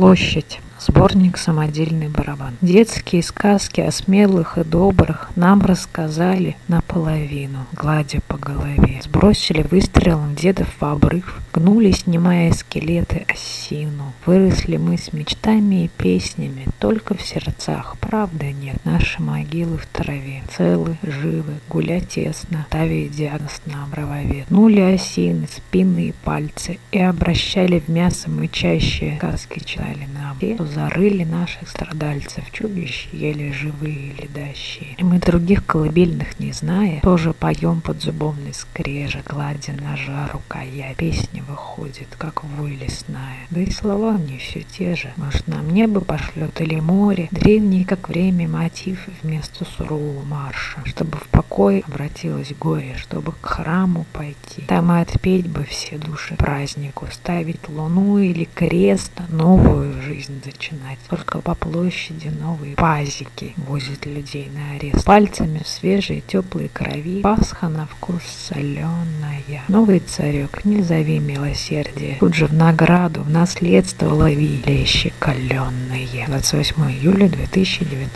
Площадь. Сборник «Самодельный барабан». Детские сказки о смелых и добрых нам рассказали наполовину, гладя по голове. Сбросили выстрелом дедов в обрыв, гнули, снимая скелеты осину. Выросли мы с мечтами и песнями, только в сердцах, правда нет. Наши могилы в траве, целы, живы, гуля тесно, ставя диагноз на обровове. Нули осины, спины и пальцы, и обращали в мясо мычащие сказки читали нам. Те, зарыли наших страдальцев, чудищ еле живые или дащие. И мы других колыбельных не зная, тоже поем под зубовный скрежет, гладя ножа рукоя. Песня выходит, как вой лесная. Да и слова мне все те же. Может, нам небо пошлет или море, древний, как время, мотив вместо сурового марша, чтобы в покой обратилось горе, чтобы к храму пойти. Там и отпеть бы все души празднику, ставить луну или крест, новую жизнь зачем начинать. Только по площади новые пазики возят людей на арест. Пальцами в свежей теплой крови Пасха на вкус соленая. Новый царек, не зови милосердие. Тут же в награду, в наследство лови лещи каленные. 28 июля 2019